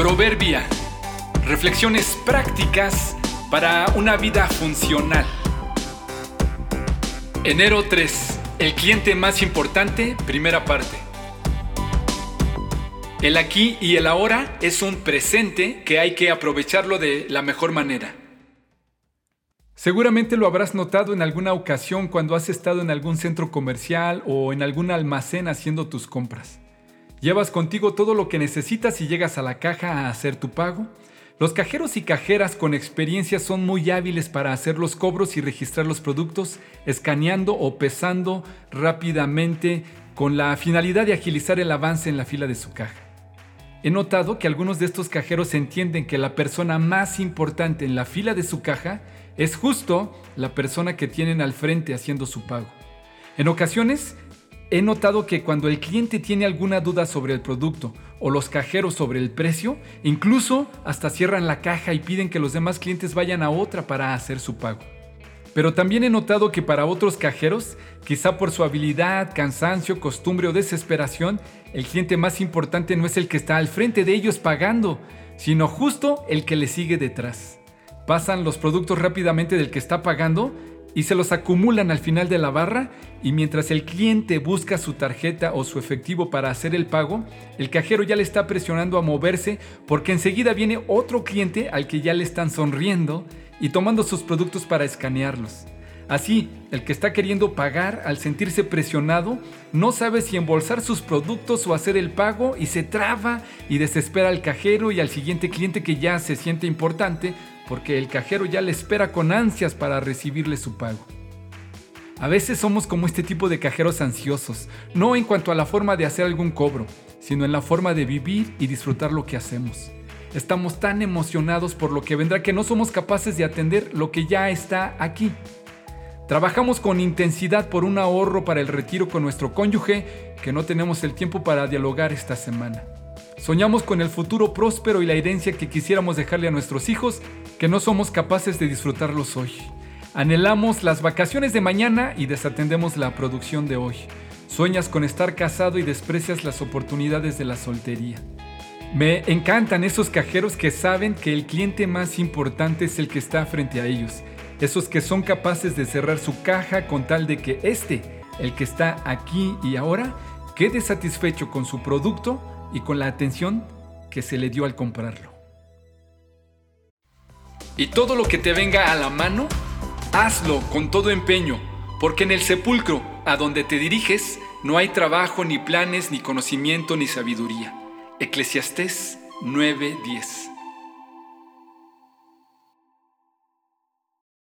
Proverbia. Reflexiones prácticas para una vida funcional. Enero 3. El cliente más importante, primera parte. El aquí y el ahora es un presente que hay que aprovecharlo de la mejor manera. Seguramente lo habrás notado en alguna ocasión cuando has estado en algún centro comercial o en algún almacén haciendo tus compras. Llevas contigo todo lo que necesitas y llegas a la caja a hacer tu pago. Los cajeros y cajeras con experiencia son muy hábiles para hacer los cobros y registrar los productos, escaneando o pesando rápidamente con la finalidad de agilizar el avance en la fila de su caja. He notado que algunos de estos cajeros entienden que la persona más importante en la fila de su caja es justo la persona que tienen al frente haciendo su pago. En ocasiones, he notado que cuando el cliente tiene alguna duda sobre el producto o los cajeros sobre el precio, incluso hasta cierran la caja y piden que los demás clientes vayan a otra para hacer su pago. Pero también he notado que para otros cajeros, quizá por su habilidad, cansancio, costumbre o desesperación, el cliente más importante no es el que está al frente de ellos pagando, sino justo el que le sigue detrás. Pasan los productos rápidamente del que está pagando y se los acumulan al final de la barra y mientras el cliente busca su tarjeta o su efectivo para hacer el pago, el cajero ya le está presionando a moverse porque enseguida viene otro cliente al que ya le están sonriendo y tomando sus productos para escanearlos. Así, el que está queriendo pagar al sentirse presionado no sabe si embolsar sus productos o hacer el pago y se traba y desespera al cajero y al siguiente cliente que ya se siente importante porque el cajero ya le espera con ansias para recibirle su pago. A veces somos como este tipo de cajeros ansiosos, no en cuanto a la forma de hacer algún cobro, sino en la forma de vivir y disfrutar lo que hacemos. Estamos tan emocionados por lo que vendrá que no somos capaces de atender lo que ya está aquí. Trabajamos con intensidad por un ahorro para el retiro con nuestro cónyuge que no tenemos el tiempo para dialogar esta semana. Soñamos con el futuro próspero y la herencia que quisiéramos dejarle a nuestros hijos que no somos capaces de disfrutarlos hoy. Anhelamos las vacaciones de mañana y desatendemos la producción de hoy. Sueñas con estar casado y desprecias las oportunidades de la soltería. Me encantan esos cajeros que saben que el cliente más importante es el que está frente a ellos. Esos que son capaces de cerrar su caja con tal de que este, el que está aquí y ahora, quede satisfecho con su producto y con la atención que se le dio al comprarlo. Y todo lo que te venga a la mano, hazlo con todo empeño, porque en el sepulcro a donde te diriges no hay trabajo, ni planes, ni conocimiento, ni sabiduría. Eclesiastés 9:10